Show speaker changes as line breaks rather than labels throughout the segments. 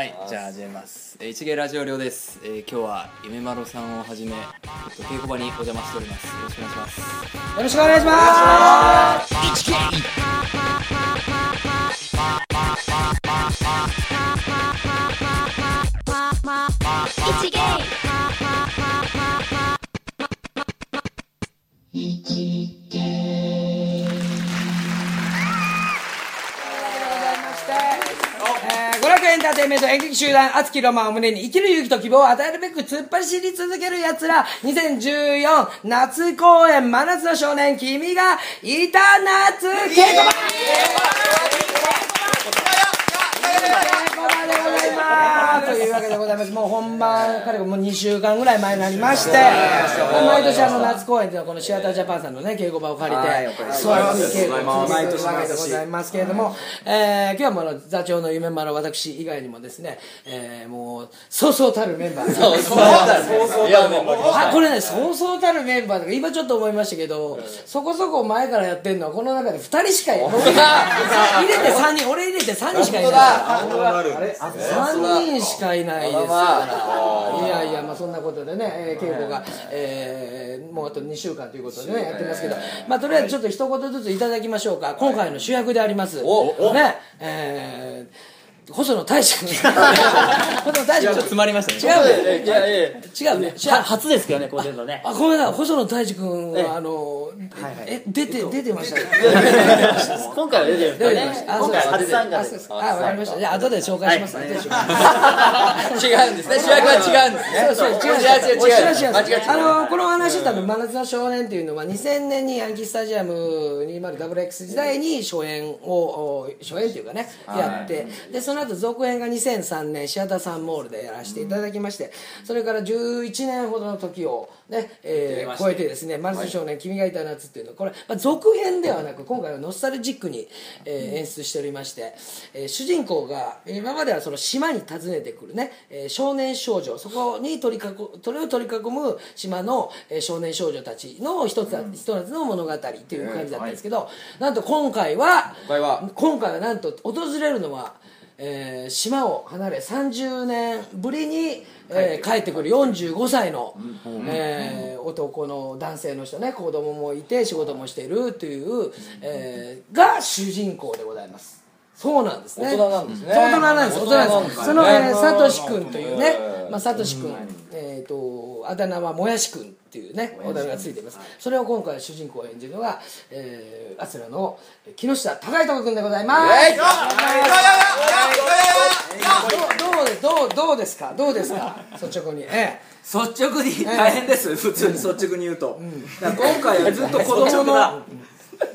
はい、じゃあ始めます。えー一芸ラジオ寮です。えー今日は夢丸さんをはじめ、えっと稽古場にお邪魔しております。よろしくお願いします。
よろしくお願いします生命と演劇集団熱きロマンを胸に生きる勇気と希望を与えるべく突っ走り続ける奴ら2014夏公演真夏の少年君がいた夏稽古場。稽古場でございますというわけでございます。もう本番彼がもう2週間ぐらい前になりまして毎年あの夏公演というのはこのシアタージャパンさんのね稽古場を借りてそういう稽古を続けてるわけでございますけれども、えー今日はもうあの座長の夢丸私以外にもですね、えーもうそうそうたるメンバーそうそうあこれねそうそうたるメンバーとか今ちょっと思いましたけど、そこそこ前からやってるのはこの中で2人しかいない。入れて3人俺入れて3人しかいない。3人しかいないですからいやいやまあそんなことでね、えー稽古が、えーもうあと2週間ということでねやってますけど。まあとりあえずちょっと一言ずついただきましょうか。今回の主役であります。ね。えー細野大志君 細野大志君
詰まりましたね。
違うね。
いやいや
違うね。
は初ですけどね、こう出るのね。
あごめんなさい。細野大志君はあのえ出て 出てましたね。
今回は出てるんですかね。
あ
今回は
そうです。あ
初参加で。す。
あわかりました。じゃあ後で紹介します、
違うんですね。主役は違うんですね。
そうそう違う。
違う違う違う
違う違う。
間違えた。
あのこの話したの「真夏の少年」っていうのは2000年にヤンキースタジアム 20WX 時代に初演をお初演っていうかねやって。でその後続編が2003年シアターサンモールでやらせていただきましてそれから11年ほどの時をね、えー超えてですね「真夏の少年君がいた夏」っていうのこれ、まあ、続編ではなく今回はノスタルジックに、えー演出しておりまして、えー主人公が今まではその島に訪ねてくるね、えー少年少女そこに取り囲それを取り囲む島の、えー少年少女たちの一つ,、一つの物語っていう感じだったんですけど、なんと今回は
今回は
なんと訪れるのは、えー島を離れ30年ぶりに、えー帰ってくる。45歳の、えー男の男性の人ね子供もいて仕事もしているという、えーが主人公でございます。そうなんですね。
大人なんですね。
大人なんです。大人なんですその、えー、サトシ君というねまあ、サトシ君、えー、とあだ名はもやし君っていうねおだ名がついています。それを今回主人公を演じるのが、えー、アスラの木下高人君でございます。どうどうどうです。かどうですか率直にえ
率直に大変です、普通に率直に言うと、だから今回はずっと子供の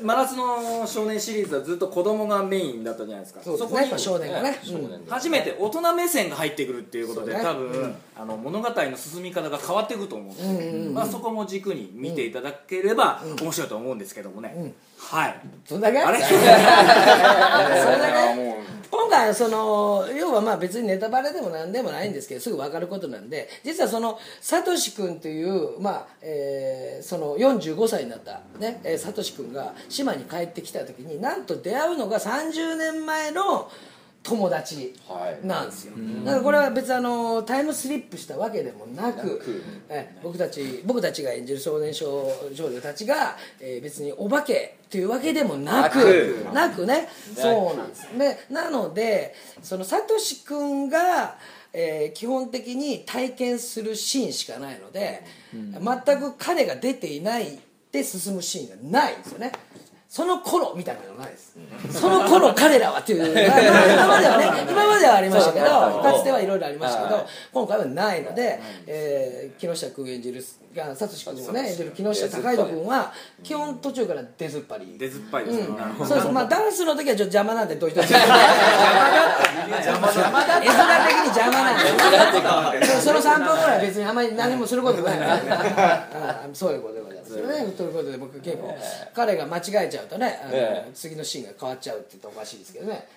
真夏の少年シリーズはずっと子供がメインだったじゃないですか。
えそうです
こに
ねやっぱ少年がね、うん。
初めて大人目線が入ってくるっていうことで、
そうね。
多分、あの物語の進み方が変わっていくと思うん。で、まあ、そこも軸に見ていただければ面白いと思うんですけどもね、はい。
そんだけ？
あれ？
それだけ？今回はその要はまあ別にネタバレでも何でもないんですけどすぐ分かることなんで実はそのサトシ君という、まあえーその45歳になった、ねえーサトシ君が島に帰ってきた時になんと出会うのが30年前の友達なんですよ、だからこれは別にあのタイムスリップしたわけでもなくえー僕たち僕たちが演じる少年少少女たちが、えー別にお化けというわけでもなくなく。ね。そうなんです。でなのでそのサトシ君が、えー基本的に体験するシーンしかないので、全く彼が出ていないで進むシーンがないんですよねその頃みたいなのがないです。その頃彼らはっていう。今まではね今まではありましたけどかつてはいろいろありましたけど今回はないので、えー木下君演じるがサトシ君もね演じる木下高井戸君は基本途中から出ずっぱり。
出ずっぱりですね、なるほど。
そうですまあダンスの時はちょっと邪魔なんでどうい邪魔だ絵面的に邪魔なんで。その3分ぐらい別にあんまり何もすることない そういうことでございますよね。ということで僕結構彼が間違えちゃうとねあの次のシーンが変わっちゃうって言ったらおかしいですけどね。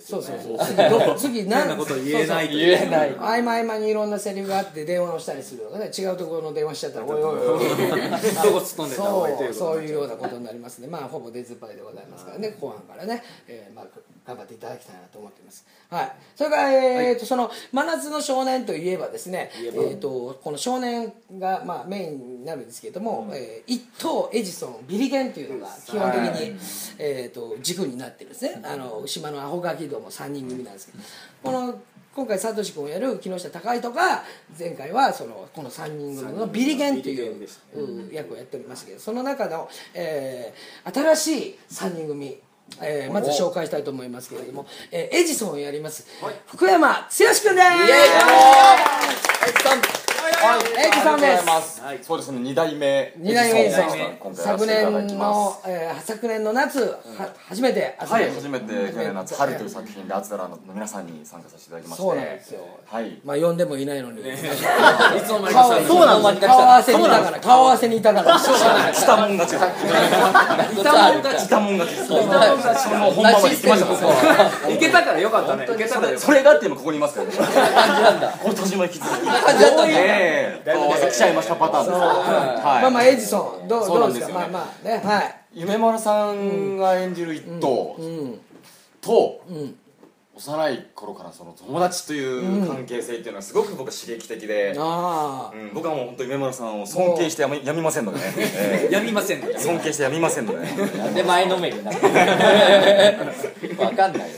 そうそうそう次ど次
変なこと言えないと
言えない。
合間合間にいろんなセリフがあって電話をしたりするのがね。違うところの電話しちゃったらおいおいおい。
どこ突っ込んでた方がいいとい
そう。そういうようなことになりますね。まあほぼ出ずっぱりでございますからね。後半からね、えーまあ、頑張っていただきたいなと思っています。はい。それから、えーと、その、真夏の少年といえばですね、えーと、この少年が、まあ、メインになるんですけれども、えー一等、エジソン、ビリゲンというのが基本的に、えーと、軸になってるんですね。あの、島のアホガキども3人組なんですけど、この、今回、サトシ君をやる木下隆人が、前回は、その、この3人組のビリゲンといううん役をやっておりましたけど。その中の、えー新しい3人組、えーまず紹介したいと思いますけれども、えーエジソンをやります、福山剛君です。エジソンです
はい、そうですね、二代目。
二代目エジソン
今回やら
昨年
ます
の、えー昨年の夏は初めて
はい、初めて去年夏春という作品でアツダラの皆さんに参加させていただきまして。
そうなんですよ
はい。
まあ呼んでもいないのに、
いつの間にかさ
そうなの
顔合わせにいたから顔合わせにいたから
したもん勝ち。
いたもん勝ち
したもん勝ち。そう。その本番まで行きました
けたからよかったねいけたから
それがって今ここにいますからね。今年も引き続き。ええ。顔合わせ来ちゃいましたパターンです。
まあ
はい。
まあエジソンどうどう
なんです
か？まあまあねはい。
夢丸さんが演じる一頭
うん。
と
ん
幼い頃からその友達という関係性っていうのはすごく僕は刺激的で、
ああ
うん、僕はもう本当に夢丸さんを尊敬してやみ やみませんのでね、え
たやみませんね。
え尊敬してやみませんので、
なんで前のめりになるのわかんないよ。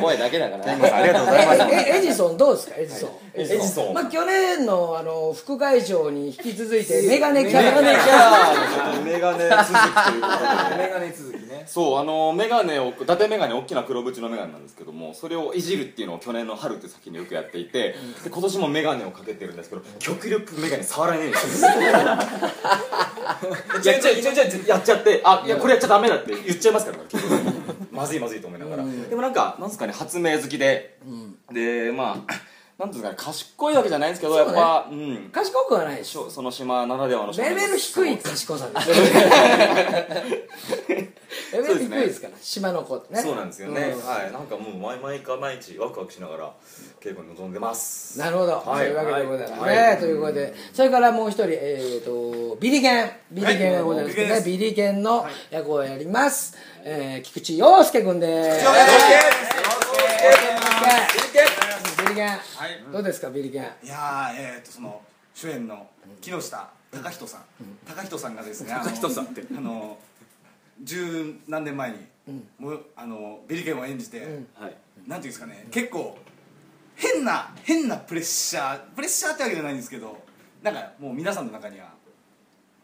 声だけだから。
ありがとうございます。
ええエジソンどうですか？エジソン、
エジソン。
まあ、去年のあの副会長に引き続いてメガネキャラ。
メガネキャラ。メガネ続きということで。
メガネ続きね。
そうあのメガネを伊達メガネ大きな黒縁のメガネなんですけどもそれをいじるっていうのを去年の春って先によくやっていてで今年もメガネをかけてるんですけど極力メガネ触らな いんですよちょいちょいちょいちょいやっちゃってあいやこれやっちゃダメだって言っちゃいますから まずいまずいと思いながら。でもなんかなんですかね発明好きで。でまあなんですかね賢いわけじゃないんですけどやっぱうん。
賢くはないでしょ
その島ならではの
レベル低い賢さです。レベル低いですから島の子ってね。
そうなんですよね、
うん。
はい。なんかもう毎毎か毎日ワクワクしながら稽古に臨んでます。
なるほど、
はい。
そういうわけでございますね、
はい。
ということでそれからもう一人、えー、とビリケン。ビリケンがございますけどね、
はい。
ビリケンの役をやります、えー菊池陽介君ですビリケン、どうですかビリケン？
いやーえー、とその主演の木下貴人さん。貴人さんがですね貴人さんって。あの十何年前に、もうあのビリケンを演じて、
はい。
なんていうんですかね結構変な変なプレッシャープレッシャーってわけじゃないんですけどなんかもう皆さんの中には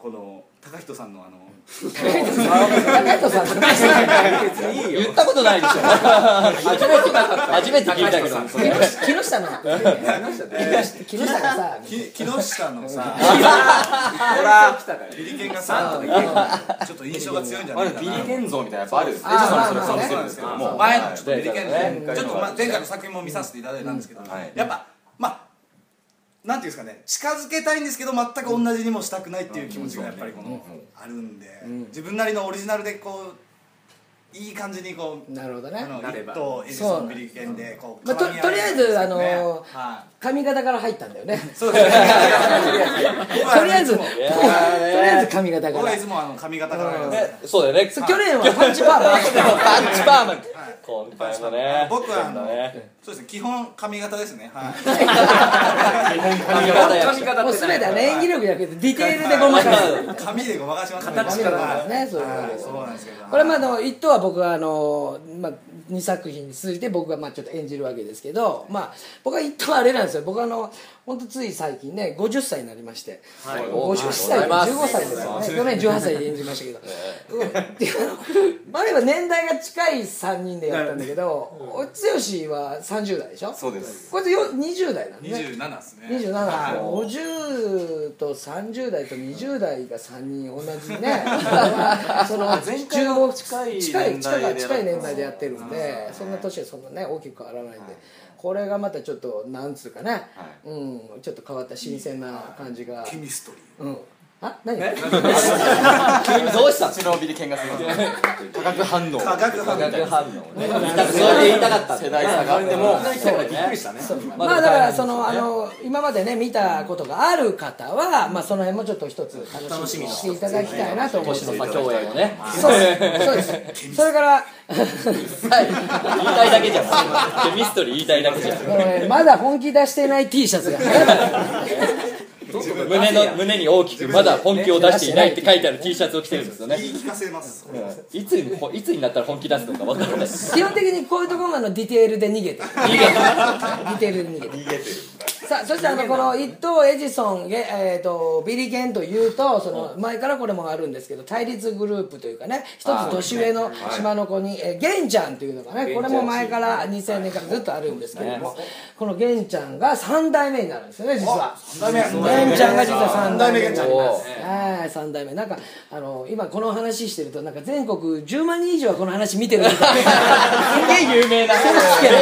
この貴人さんのあの
高人さん。
言ったことないでしょ。初めて初めて聞いたけど。
木下の木下がさ
き木下のさ
ほら来たから
ビリケンがさちょっと印象が強いんじゃ
ま
ないかな
だビリケン像みたいなやっぱあるエジソン
あ
もそれ
まあまあね
そうなんですけども
前のちょっとビリケンちょっとま前回の作品も見させていただいたんですけど、
はい。
やっぱまあなんていうんですかね近づけたいんですけど全く同じにもしたくないっていう気持ちがやっぱりこの、あるんで、自分なりのオリジナルでこういい感じにこう
なるほどね。
あの
なれば。
一等エジソンビリケンでこう
まあととりあえずあの
ね
ー
は
髪型から入ったんだよね。
い そうですね。
とりあえずと
僕
りあえず髪型から。
はいつもあの髪型から
そうだよね。
去年はパンチパーマ。
パンチパーマ今回もね。
僕はあの
ね。
そうですね基本髪型ですね。はい。
髪型や。
髪型
もう
って
全てはね演技力じゃなくてディテールでごまかす。
髪でごまかしますね
形から
髪型ですねそう
なんですけど。
これまああの一等は僕はあの、まあ、2作品に続いて僕がまあちょっと演じるわけですけど、まあ、僕は一等はあれなんですよ。僕はあの本当つい最近ね50歳になりまして、50歳で15歳ですよね。去年18歳で演じましたけど、うん。っていうあの前は年代が近い3人でやったんだけど剛は30代でしょ？
そうです。
こいつよ20代なんでね。
27ですね。
27、
はい。
50と30代と20代が3人同じね。その
前回は近い
近い近い
年代で
近い年代でやってるんでそんな年はそんなね大きく変わらないんで、これがまたちょっとなんつうかね、うん、ちょっと変わった新鮮な感じが、
ケミストリー。
うん、あ何？
急にどうした？白帯で喧嘩する化学反応。
化学反応。
化学反応ねなんかそれで言いたかった。
世代差が。あっても
びっくりしたね。
まあだからそのあの今までね見たことがある方はまあその辺もちょっと一つ楽しみにしていただきたいなと思います。
星野さ共演をね
そうですそうです。それから
はい。言いたいだけじゃん。ケミストリー言いたいだけじゃん。
まだ本気出してない T シャツが
胸の胸に大きくまだ本気を出していないって書いてある T シャツを着てるんですよね。
言い聞かせます
いつにいつになったら本気出すのか分からない。
基本的にこういうところのディテールで逃げて。るディテールで逃げてるさあそしてあのこの一等エジソンゲ、えー、とビリケンというとその前からこれもあるんですけど対立グループというかね一つ年上の島の子に、えーゲンちゃんというのがねこれも前から2000年からずっとあるんですけれどもこのゲンちゃんが3代目になるんですよね実は。ゲンちゃんが実は3代目
ゲンちゃんいます
はい3代目。なんかあの今この話してるとなんか全国10万人以上はこの話見てるみたいな。
すげえ有名な。
名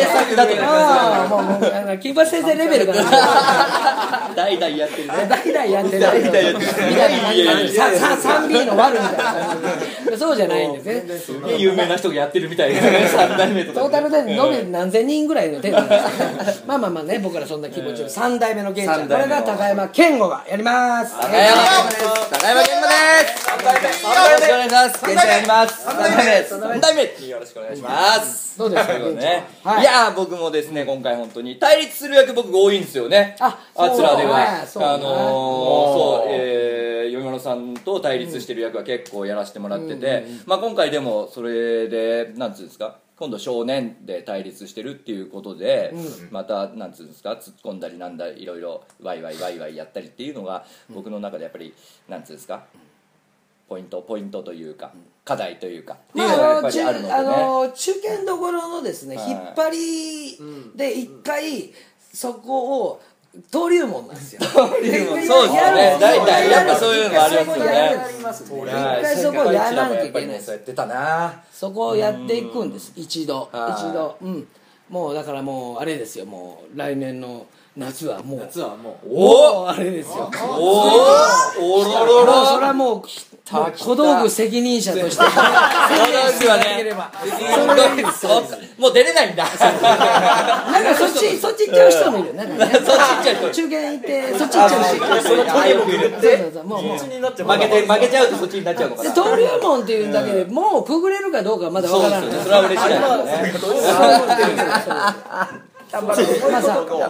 作だとああもうもうあの金八先生レベルかな。
代々やってるね。
代々やってる。代々やってる。みたいな感じささ 3B の悪みたいな。そうじゃないんですね。
有名な人がやってるみたいな。ね3代目とか。
トータルで延べ何千人ぐらいの程度なんですまあまあまあね僕らそんな気持ちを3代目の玄ちゃん。これが高山健吾がやります。
高山高山健吾です。3代目。よろしくお願いします。健ちゃんやります。3代目。3代目。よろしくお願いします
どうですか
ということでね。
はい。
いやー僕もですね今回本当に対立する役僕が多いんですよね。
あ
あつらでは。
ね。
あのーそうえー、米野さんと対立してる役は結構やらせてもらってて、まあ、今回でもそれでなんつうんですか今度少年で対立してるっていうことで、またなんつうんですか突っ込んだりなんだいろいろワイワイワイワイやったりっていうのが僕の中でやっぱりなんつうんですかポイントポイントというか課題というか
まあ、あの中堅どころのですね、
はい。
引っ張りで一回そこを登竜門なんですよ。登
竜門そうですよね。大体やっぱそういうのありますよね。
一回そこをやらなきゃいけない
そうやってたな。
そこをやっていくんです。一度
はい。
一度。うん。もうだからもうあれですよ。もう来年の夏はもう。
夏はもう。
おおあれですよ。
おおおろろ
もうそれ
ろ
はもう小道具責任者として 宣言していただければ。
もう出れないんだ。
なんかそっち そっち行っちゃう人もいるよなんかね。
そっち行っちゃう人。
中堅行ってそっち行っちゃうし
そのトリも入
もうもう
負けて負けちゃうとそっちになっちゃうのかな。
で登竜門っていうだけでもうくぐれるかどうかはまだわからない。
そうですよねそれは嬉しい頑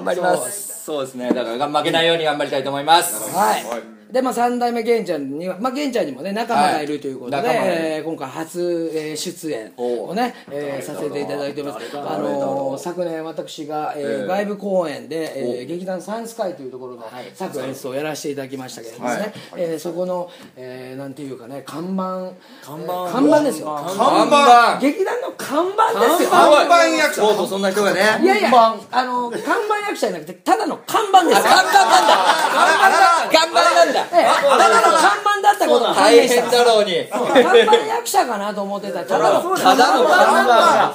張りますそうですね。だから負けないように頑張りたいと思います。
はいでまあ3代目玄ちゃんにはまあ玄ちゃんにもね仲間がいるということで、
はい
えー今回初、えー出演をね、えーさせていただいております。あのー昨年私が、えー外部公演で、えー劇団サンスカイというところの作演出をやらせていただきましたけれどもね、
はい。
えーそこの、えーなんていうかね看板。看板。看板ですよ。
看板。
劇団の看板ですよ。
看板。役者。
とうそんな人がね
いやいやあの看板役者じゃなくてただの看板ですよ。
看板なんだ。看板なんだ。
ええただの看板だったこと
大変だろうに。
看板役者かなと思ってた。らただの
ただの看板が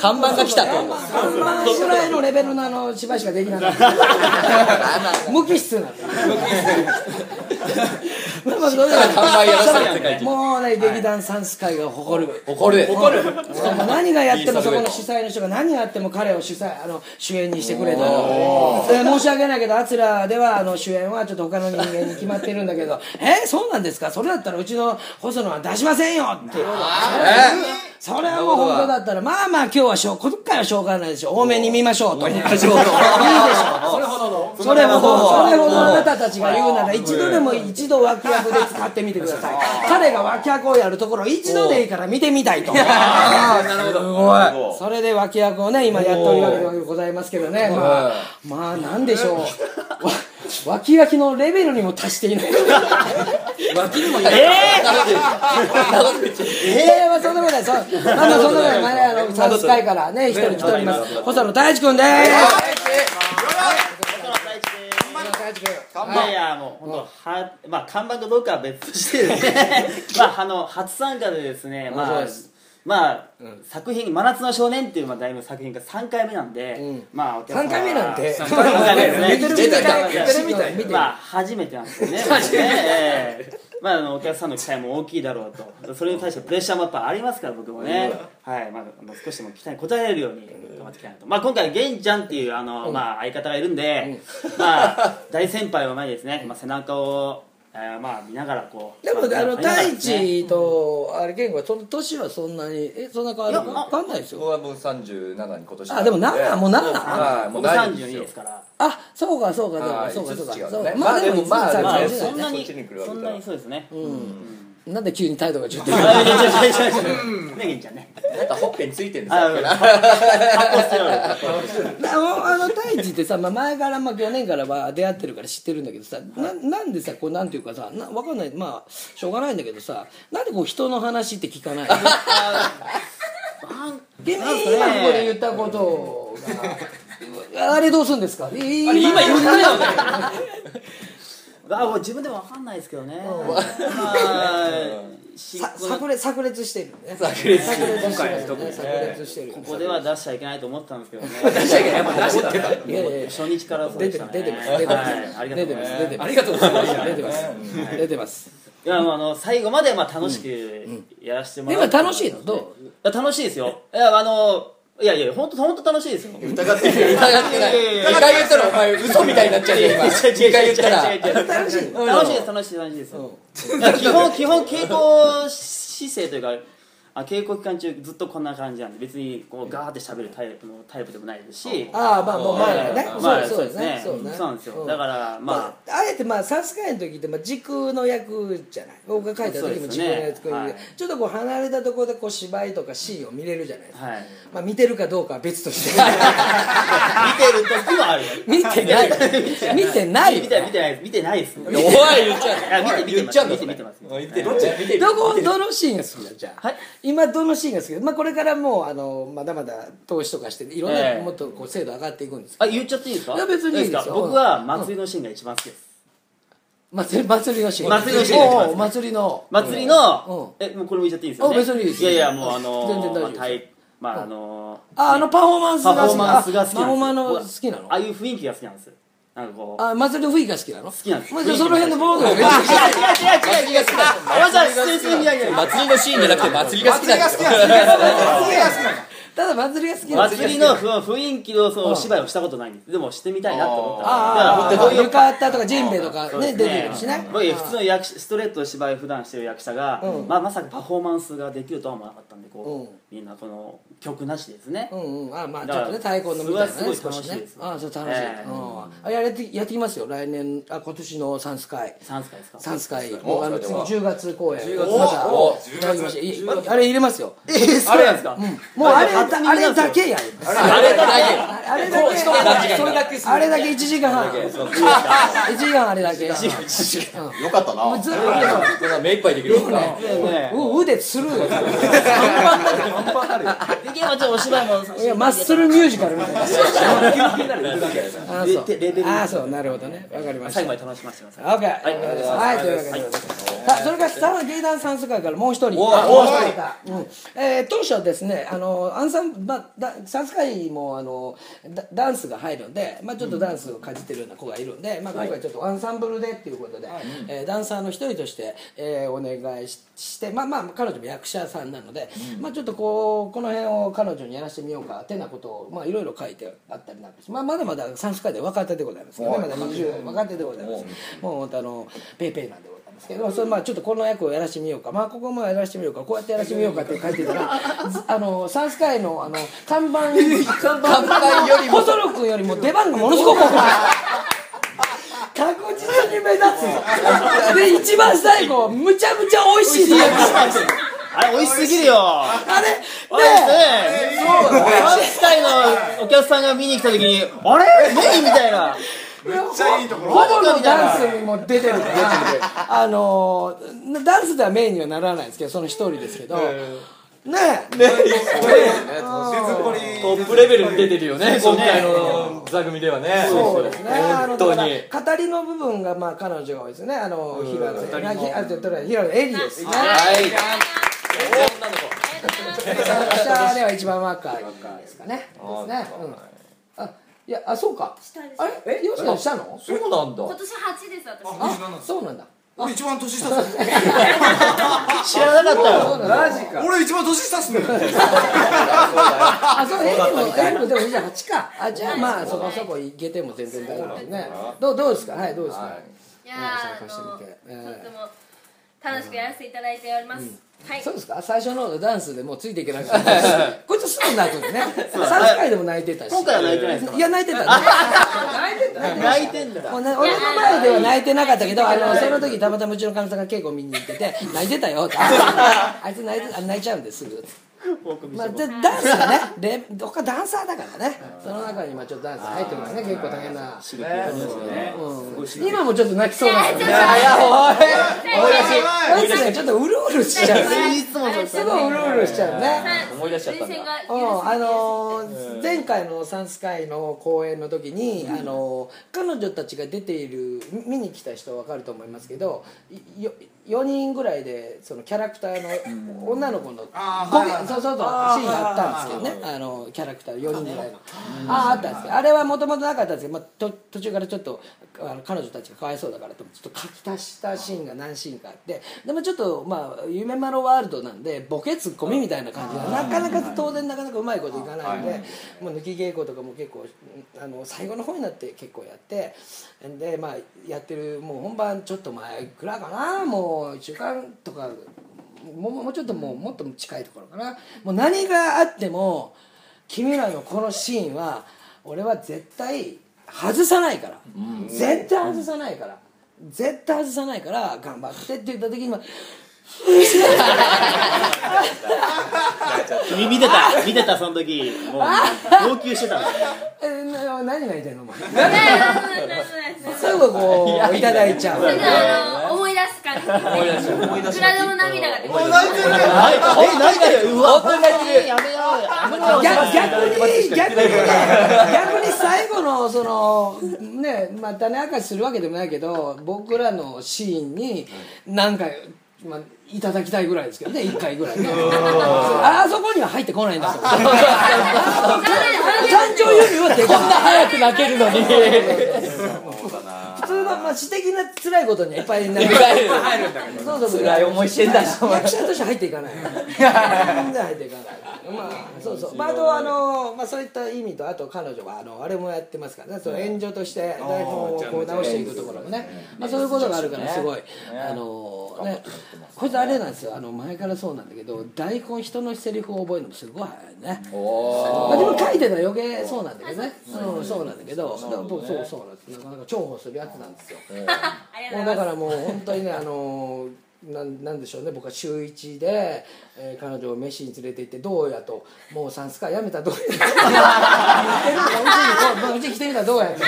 看板が来たと。
看板ぐらいのレベルのあの芝居しかできなかった。無機質な。ま あ まあどうでも
看板やらせた世界一
もうね劇団サンス会が誇る。
怒る。怒る。
何がやってもそこの主催の人が何がやっても彼を主催あの主演にしてくれたので申し訳ないけどあつらではあの主演はちょっと他の人間に決まってるんだけど「えそうなんですか？それだったらうちの細野は出しませんよ」ってそれはもう本当だったらまあまあ今日はしょう今回はしょうがないでしょう。多めに見ましょうと。いいでしょう。それほどの。それほどそれほどあなたたちが言うなら一度でも一度脇役で使ってみてください。彼が脇役をやるところを一度でいいから見てみたいと。
なるほど。すごい。
それで脇役をね今やっておるわけでございますけどね。まあまあなんでしょう。わ 脇役のレベルにも達していない。
脇にもいないえ え
ええまあそんなことない。そうまあまあそんなことない。前あのサウス会からね一人来ております。細野太一君です。
い。やいやもう本当はまあ看板かどうかは別として まああの初参加でですねまあまあ、作品「真夏の少年」っていうまあ題名の作品が3回目なんで、
うん。
まあお客様
3回目なんて
3回目ですね
言ってるみたい
言ってる
みたい
まあ初めてなんですよね。初めて、ええ。まあ、あのお客さんの期待も大きいだろうと。それに対してプレッシャーもやっぱありますから僕もね、はい。まあ、あの少しでも期待に応えれるように頑張っていきたいなと、まあ、今回玄ちゃんっていうあの、まあ、相方がいるんで、まあ大先輩を前にですね、まあ、背中を、えーまあ見ながらこう。
でもあの太一とあれ健吾はその年はそんなにえそんな変わる
い？や
分かんないですよ。
僕はもう37に今年
あでも7もう7
はいもう
僕
ないんです
32
よ
ですから。
あそうかそうかそう
はい
かそうかそうか。
五つ違う
そう
ねまあでもまあ
さ
まあ
ね
そんなに
そ
んなにそうですね
なんで急に態度がちょっと。
なんかほっぺについてるんです
あ
よ
あのあの太一ってさ、まあ、前から、まあ、去年からは出会ってるから知ってるんだけどさななんでさこうなんていうかさなわかんない。まあしょうがないんだけどさなんでこう人の話って聞かないの？君
なんすかね。
今ここで言ったことが。あれどうするんですか？今
今言ったよね
あもう自分でも分かんないですけどね。まあし
さ
この
炸裂炸裂してるよね。
炸裂。
炸裂してる
今回特にね。
炸裂してる
ここでは出しちゃいけないと思ったんですけどね。
出しちゃいけない。やっぱ出してた。
いやいやいや。
初日からそう
出て
でしたね。
ます出てます。出てます。
はいありがとうございます。
出てます。
ありがとうございます。
出てます。出てます。
いやもうあの最後までまあ楽しくやらせてもらう
今楽しいの？どう？
楽しいですよ。いやあのいやいや本当本当楽しいですよ。
疑ってる疑ってない。
いやいやいや
2回言ったらお前嘘みたいになっちゃうよ今。2回言ったら。
楽しい
楽しいです楽しいです。楽しいです基本基本稽古姿勢というかあ稽古期間中ずっとこんな感じなんで別にこうガーって喋るタイプのタイプでもないですし。
ああまあもう前だね。
まあ
そうですね。
そうですね。そうなんですよ。だからま
まあ、あえてまあサスカイの時ってまあ時空の役じゃない。僕が書いた時も時空の役
ねはい。
ちょっとこう離れたところでこう芝居とかシーンを見れるじゃないですか、
あはい。
まあ、見てるかどうかは別として。
見てる時はあるよ。
見てない。見てない。よ
見てない。見てないです。
おい言っちゃう。
いや見て見てます。
言っちゃうんだ
見て見てます。
見てる
どこどのシーンが好きだじゃあ、
はい
今どのシーンが好きだ、まあ、これからもうあのまだまだ投資とかしていろんな、
ええ。
もっとこう精度上がっていくんですけど。
あ言っちゃっていいですか？
いや別にいいですよ。
か？僕は祭りのシーンが一番好きです。
祭り祭りのシーン。
祭りのシーン
祭りの。
祭りのえもうこれも言っちゃっていいですよね？
あ別にいいです
いやいやもうあの
全然大丈夫です
まあああの
ああのパフォーマンスが好き。
パフォーマンスが好きな
の好きなの？
ああいう雰囲気が好きなんですなんかこう。
あ祭りの雰囲気が好きなの？好
きなんです
まあ、じゃあその辺のボードが
違う違う違う違う違う違う。あわざわざ失礼するいやいや
祭りのシーンじゃなくて祭りが好き。
祭り
なん
が
ですよ
好きなんですよ。祭りが好きなんだ
ただ祭りが好きなんです
祭りのふ雰囲気のそのお芝居をしたことないんです。でもしてみたいなと思った
ああ
だから
浴衣とかジンベエとか
そうです
ね。出てくるしね
僕普通の役者ストレー。トの芝居を普段してる役者が、まあ、まさかパフォー。マンスができるとは思わなかったんでこう、みんなこの曲なしですね、
うんうん。あまあちょっとね太鼓のみたいなね少しね。
楽しいです。
ああそう楽しい、
ええ。
うん。あやれてやってきますよ。来年あ今年のサンスカイ
サンスカですか？
サンスカイ
お
もうあの次10月公演。
10月。
また
お
いただきましていいあれ入れますよ。
あれなんですか、
もうあれあれだけやる。
あれだ
あれだけ。それだけあれだけ。1時間半1時間あれだけ。
よかったな。
ずっと。
け目いっぱいできる。から
ね。
う腕つる。よ
できればちょっとお芝居も
いやマッスルミュージカルみたいな。あ
で
そう。なるほどね。わかりました。
最後まで楽しませてください。
オッケー。はい、というわけで、さあそれからさらに芸団算数会からもう一人。
お
あ
お
もう一人。うん。えー当初はですねあのアンサンまあだ算数会もあのダダンスが入るんで、まあ、ちょっとダンスをかじってるような子がいるんで、まあ、今回ちょっとアンサンブルでっていうことで、えーダンサーの一人として、えーお願いししてまあまあ彼女も役者さんなので、まあ、ちょっとこうこの辺を彼女にやらせてみようかってなことをまあいろいろ書いてあったりなんかして、まあ、まだまだ算数会で若手でございますけどね。まだ20若手でございます。もう本当あのペイペイなんでございますけどそれまあちょっとこの役をやらせてみようか。まあここもやらせてみようか。こうやってやらせてみようかって書いてたらず あの算数会のあの看板看板。よりも細野君よりも出番がものすごく多くて確実に目立つで一番最後むちゃむちゃ美味しいリアクション
あれ美味しすぎるよ。
あれ？ね
ね関西のお客さんが見に来た時にあれ何みたいな
めっちゃいいところ
ほぼのダンスにも出てるからあのダンスではメインにはならないですけどその一人ですけどねえ
手作り
トップレベルに出てるよね今回の座組ではね
そう。ですね。
本当に
語りの部分がまあ彼女が多いですね。あの平野平野エリですね。
はい
下では一番若いですかねですねあいやあそうかあれえ吉野したの
そうなんだ
今年八です私
あそうなんだ
俺一番年下っす
知らなかったよ
マジか
俺一番年下っすね
あそうエリもエリもでも28かあじゃあまあそこそこいけても全然大丈夫ですねどうどうですかはいどうですか
いやあのとても楽しくやらせていただいております。はい。
そうですか？最初のダンスでもうついていけなくて こいつすぐ泣くんですね。3回でも泣いてたし。
今回は泣いてないですか？
いや泣いてた。泣いてた
泣いてんだ。
もうね、俺の前では泣いてなかったけど、あのその時たまたまうちのかみさんが稽古見に行ってて 泣いてたよって あいつ泣いてあ泣いちゃうんですぐまあ、でダンスがねで他ダンサーだからね。その中にまあちょっとダンス入ってるからね結構大変な、うん、今もちょっと泣きそうなんですよね。
いやい。や
こい。つねちょっとうるうるしちゃう
いつも
すごいうるうるしちゃうね。
思い出しちゃったんだ。
連戦が
うん、あのー前回のサンスカイの公演の時に、あのー彼女たちが出ているみ見に来た人は分かると思いますけどいよ4人ぐらいでそのキャラクターの女の子のそうそうそうシーンがあったんですけどね。あのキャラクター4人ぐらいの。あああったんですけどあれはもともとなかったんですけど、まあ、と途中からちょっとあの彼女たちがかわいそうだからとちょっと書き足したシーンが何シーンかあってでもちょっとまあ夢マロワールドなんでボケツッコミみたいな感じがなかなか当然なかなかうまいこといかないんでもう抜き稽古とかも結構あの最後の方になって結構やってでまあやってるもう本番ちょっと前くらいかなもう1週間とかもうもうちょっともうもっと近いところかな。もう何があっても君らのこのシーンは俺は絶対外さないから、絶対外さないから。絶対外さないから頑張ってって言った時に今
見 見てた見てたその時もう号泣してたんだよね
えな何泣いてんのお前
す
ぐこういただいちゃう
思い出す感じ思い出す思い出すいくらでも涙が出てくる
泣いてるね
え泣いてるうわ
本当に泣いてる
やめよう
逆に逆に逆に最後のそのねまあ種明かしするわけでもないけど僕らのシーンに何回、まあ、いただきたいぐらいですけどね1回ぐらい。ねあそこには入ってこないんだ。と感情よりはでこんな早く泣ける。のに普通の、まあ、私的な辛いことにはいっぱい泣ける
入るんだけ
そうそうそう。
辛い思いしてんだ
役者として入っていかない。全然入っていかない。まあ そうそう、まあ、あとあの、まあ、そういった意味とあと彼女はあのあれもやってますからね。その援助として台本をこう直していくところもね、まあ、そういうことがあるからすごい。あのね。こいつあれなんですよ。あの前からそうなんだけど台本人のセリフを覚えるのもすごい早いね。まあ、でも書いてるのは余計そうなんだけどね、うん、そうなんだけど、だから僕そうそうなんです。なかなか重宝するやつなんですよ。
ありがとうございます。
もうだからもう本当にねあのなんなんでしょうね。僕は週1で、えー彼女を飯に連れて行ってどうやともうサンスカやめたらどうやと。言ってるのがうちにこううちに来てみたらどうやと。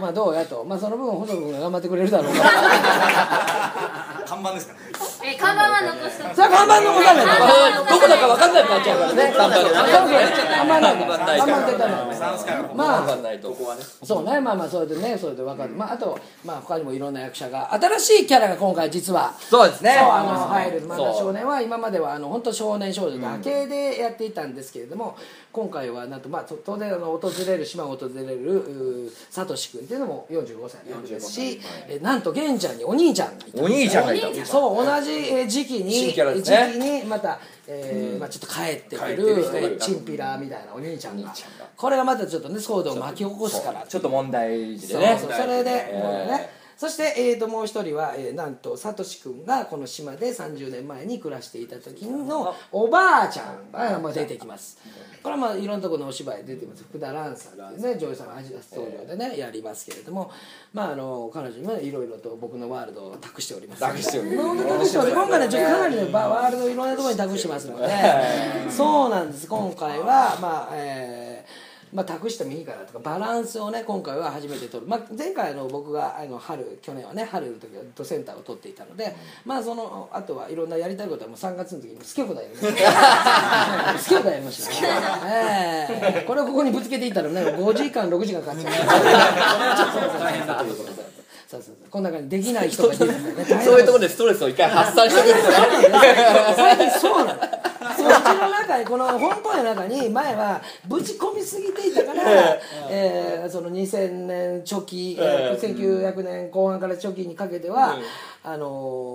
ま あどうやと。まあその分細野君が頑張ってくれるだろうから
看板ですから。
え看板は残しとく。
そ看板残さないと。
どこだか分かんなくなっちゃうからね。看板が
看板なんだ
ない
看板
から
絶対ない
サンスカイは
まあ
分かんないと
そうね。まあまあそれでねそれで分かる、まあ、あと、まあ、他にもいろんな役者が新しいキャラが今回実は
そうですね。
そうあの入る。まだ少年は今まではあの本当少年少女だけでやっていたんですけれども、今回はなんとまあと当然あの訪れる島を訪れるうサトシ君っていうのも45歳なんですし、えなんと玄ちゃんにお兄ちゃんがいた
お兄ちゃんがいた。
そう同じえー時期に
新キャラです
時
ね
期にまた、えーまあ、ちょっと帰ってくる
る
チンピラみたいなお兄ちゃんが。これがまたちょっとね騒動を巻き起こすから。
ちょっと問題
そう
でね
それで、
えー
ねそして、えー、ともう一人は、えーなんとサトシ君がこの島で30年前に暮らしていた時のおばあちゃんがまあ出てきます。これはまあいろんなところのお芝居出てます。福田蘭さんっていうね女優さんがアジアス登場でねやりますけれどもまああの彼女にはいろいろと僕のワールドを託しております。
託しております。
今回ねちょっとかなりねばワールドいろんなところに託してますのでそうなんです。今回はまあえーまあ、託してもいいかなとかバランスをね今回は初めて取る、まあ、前回あの僕があの春去年はね春の時はドセンターを取っていたので、まあそのあとはいろんなやりたいことはもう3月の時に好きなことやりました好きなことやりました、ええ。これをここにぶつけていったらね。5時間6時間かかっちゃう。そうそうそう。こんな感じできない人がいるんだよね。
そういうところでストレスを一回発散してくるとね
最近そうなのそうちの中にこの本校の中に前はぶち込みすぎていたから、えーその2000年初期、えー1900年後半から初期にかけては、あの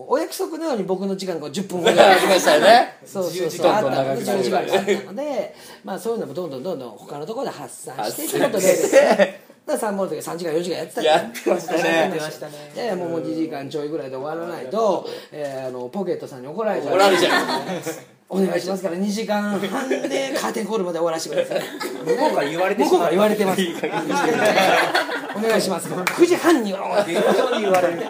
ーお約束のように僕の時間が10分ほど
ありましたよね。
そうそうそう。あった。ので自由時間があったので、まあ、そういうのもどんどんどんどん他のところで発散してってことで だから3本の時3時間4時間やってた。
やってましたね。
やってましたね。でもう2時間ちょいぐらいで終わらないと、えーあのポケットさんに怒られちゃう。
怒られちゃう
お願いしますから2時間半で カーテンコールまで終わらせてください。
向こうから言われて
向こうから言われてます。お願いします。9時半には。終わって
言われる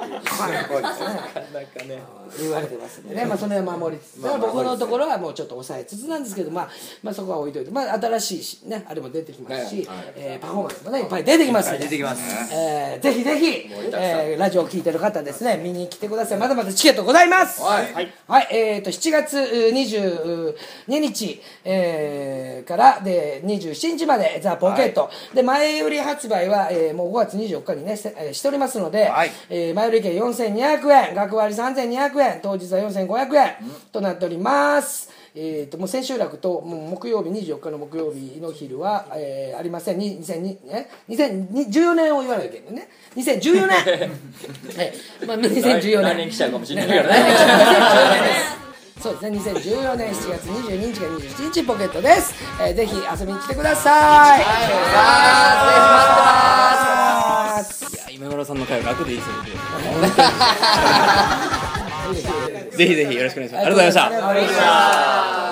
言われてますんでね、まあ、その辺は守りつつ、だから僕のところはもうちょっと抑えつつなんですけど、まあ、まあそこは置いといて、まあ、新しいし、ね、あれも出てきますし、えーパフォーマンスもねいっぱい出てきますんで、
出てきます
えーぜひぜひ、えーラジオを聞いてる方ですね見に来てください。まだまだチケットございます。
はい。
はい、えー、と7月う22日、えーからで27日までザ・ポケット、で前売り発売は、えーもう5月24日にねせえーしておりますので、
はい。
えー前売り券4200円額割り3200円当日は4500円となっております、えー、ともう千秋楽ともう木曜日24日の木曜日の昼は、えーありません。に2002え？2014年を言わなきゃいけないね。2014年。えーまあ、2014年。
来年来ちゃうかもしれないからね。
そうですね。2014年7月22日が27日ポケットです、えーぜひ遊びに来てください。はい
いや今村さんの会は楽でいいですよ。僕 ぜひぜひよろしくお願いします。
ありがとうございました。